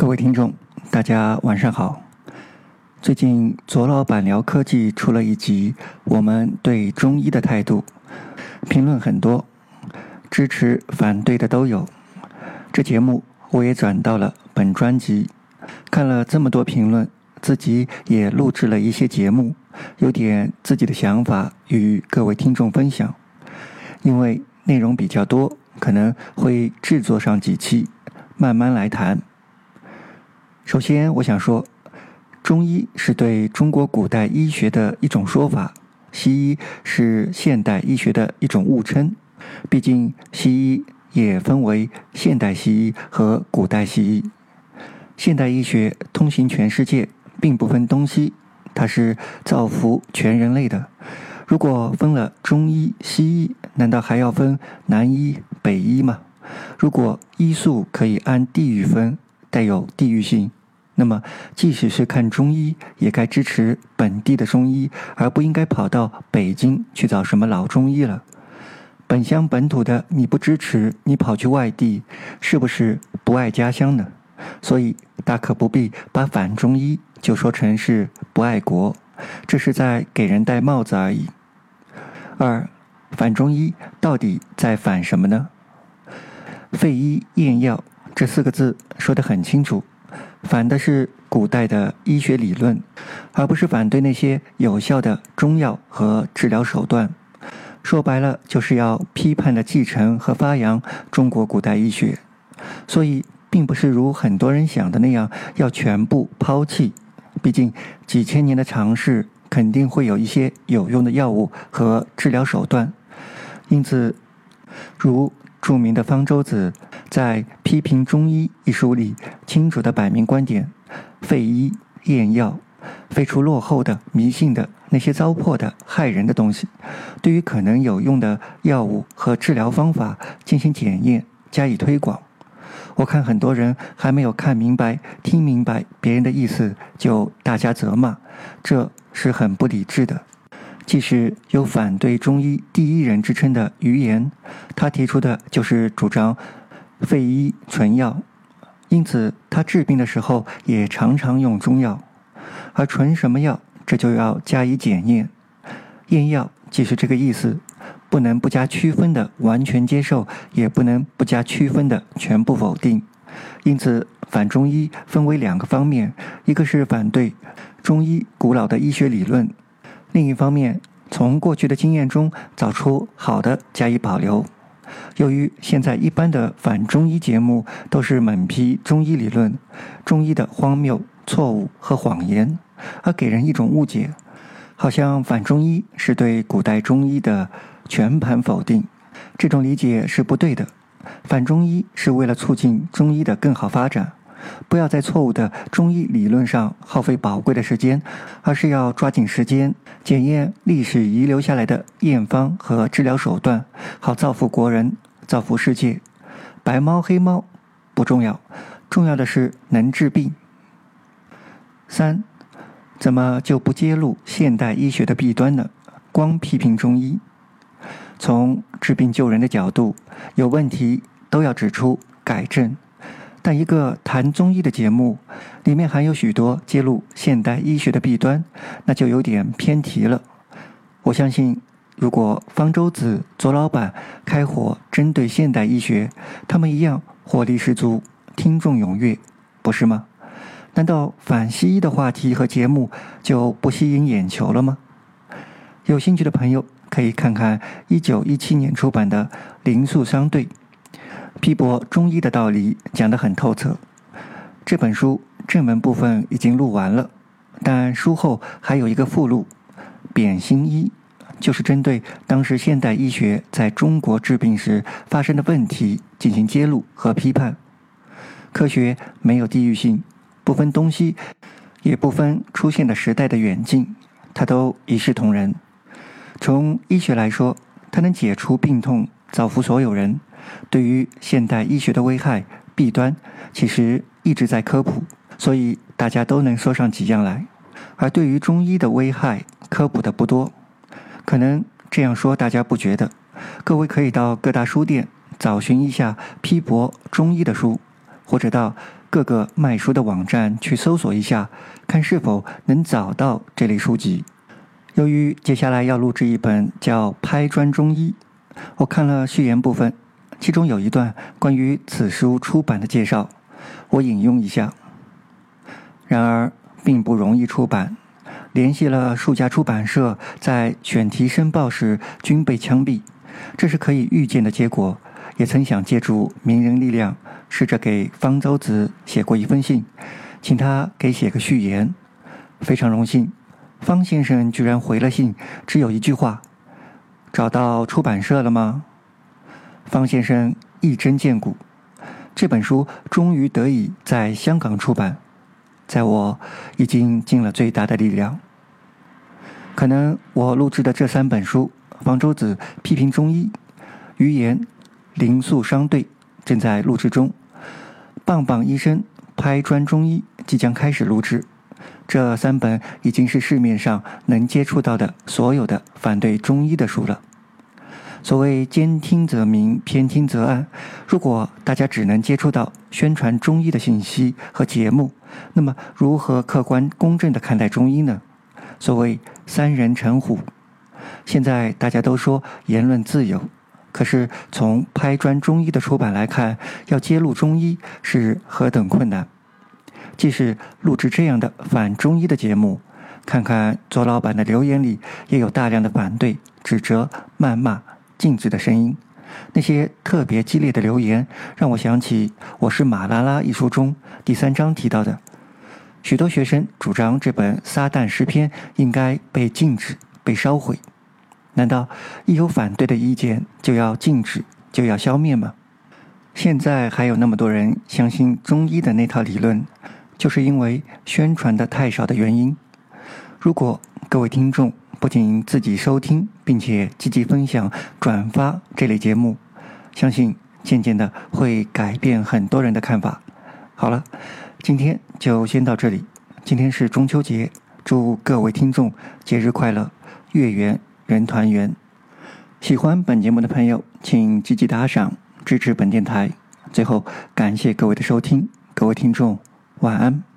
各位听众，大家晚上好。最近左老板聊科技出了一集，我们对中医的态度，评论很多，支持反对的都有。这节目我也转到了本专辑，看了这么多评论，自己也录制了一些节目，有点自己的想法与各位听众分享。因为内容比较多，可能会制作上几期，慢慢来谈。首先，我想说，中医是对中国古代医学的一种说法，西医是现代医学的一种误称。毕竟，西医也分为现代西医和古代西医。现代医学通行全世界，并不分东西，它是造福全人类的。如果分了中医、西医，难道还要分南医、北医吗？如果医术可以按地域分，带有地域性。那么，即使是看中医，也该支持本地的中医，而不应该跑到北京去找什么老中医了。本乡本土的你不支持，你跑去外地，是不是不爱家乡呢？所以大可不必把反中医就说成是不爱国，这是在给人戴帽子而已。二，反中医到底在反什么呢？废医验药这四个字说得很清楚。反的是古代的医学理论，而不是反对那些有效的中药和治疗手段。说白了，就是要批判的继承和发扬中国古代医学。所以，并不是如很多人想的那样要全部抛弃。毕竟，几千年的尝试肯定会有一些有用的药物和治疗手段。因此，如。著名的方舟子在《批评中医》一书里清楚地摆明观点：废医验药，废除落后的、迷信的那些糟粕的、害人的东西，对于可能有用的药物和治疗方法进行检验，加以推广。我看很多人还没有看明白、听明白别人的意思，就大加责骂，这是很不理智的。即使有反对中医第一人之称的余言，他提出的就是主张废医存药，因此他治病的时候也常常用中药。而纯什么药，这就要加以检验。验药即是这个意思，不能不加区分的完全接受，也不能不加区分的全部否定。因此，反中医分为两个方面：一个是反对中医古老的医学理论。另一方面，从过去的经验中找出好的加以保留。由于现在一般的反中医节目都是猛批中医理论、中医的荒谬、错误和谎言，而给人一种误解，好像反中医是对古代中医的全盘否定。这种理解是不对的。反中医是为了促进中医的更好发展。不要在错误的中医理论上耗费宝贵的时间，而是要抓紧时间检验历史遗留下来的验方和治疗手段，好造福国人，造福世界。白猫黑猫不重要，重要的是能治病。三，怎么就不揭露现代医学的弊端呢？光批评中医，从治病救人的角度，有问题都要指出改正。但一个谈中医的节目，里面含有许多揭露现代医学的弊端，那就有点偏题了。我相信，如果方舟子、左老板开火针对现代医学，他们一样火力十足，听众踊跃，不是吗？难道反西医的话题和节目就不吸引眼球了吗？有兴趣的朋友可以看看一九一七年出版的《灵素商队》。批驳中医的道理讲得很透彻。这本书正文部分已经录完了，但书后还有一个附录《扁心医》，就是针对当时现代医学在中国治病时发生的问题进行揭露和批判。科学没有地域性，不分东西，也不分出现的时代的远近，它都一视同仁。从医学来说，它能解除病痛，造福所有人。对于现代医学的危害、弊端，其实一直在科普，所以大家都能说上几样来。而对于中医的危害，科普的不多。可能这样说大家不觉得？各位可以到各大书店找寻一下批驳中医的书，或者到各个卖书的网站去搜索一下，看是否能找到这类书籍。由于接下来要录制一本叫《拍砖中医》，我看了序言部分，其中有一段关于此书出版的介绍，我引用一下。然而，并不容易出版。联系了数家出版社，在选题申报时均被枪毙，这是可以预见的结果。也曾想借助名人力量，试着给方舟子写过一封信，请他给写个序言。非常荣幸，方先生居然回了信，只有一句话：“找到出版社了吗？”方先生一针见骨，这本书终于得以在香港出版。在我已经尽了最大的力量。可能我录制的这三本书《方舟子批评中医》《余言灵素商队》正在录制中，《棒棒医生拍砖中医》即将开始录制。这三本已经是市面上能接触到的所有的反对中医的书了。所谓兼听则明，偏听则暗。如果大家只能接触到宣传中医的信息和节目，那么如何客观公正地看待中医呢？所谓三人成虎。现在大家都说言论自由，可是从拍砖中医的出版来看，要揭露中医是何等困难。即使录制这样的反中医的节目，看看左老板的留言里，也有大量的反对、指责、谩骂。禁止的声音，那些特别激烈的留言，让我想起《我是马拉拉》一书中第三章提到的，许多学生主张这本撒旦诗篇应该被禁止、被烧毁。难道一有反对的意见就要禁止、就要消灭吗？现在还有那么多人相信中医的那套理论，就是因为宣传的太少的原因。如果各位听众，不仅自己收听，并且积极分享、转发这类节目，相信渐渐的会改变很多人的看法。好了，今天就先到这里。今天是中秋节，祝各位听众节日快乐，月圆人团圆。喜欢本节目的朋友，请积极打赏支持本电台。最后，感谢各位的收听，各位听众晚安。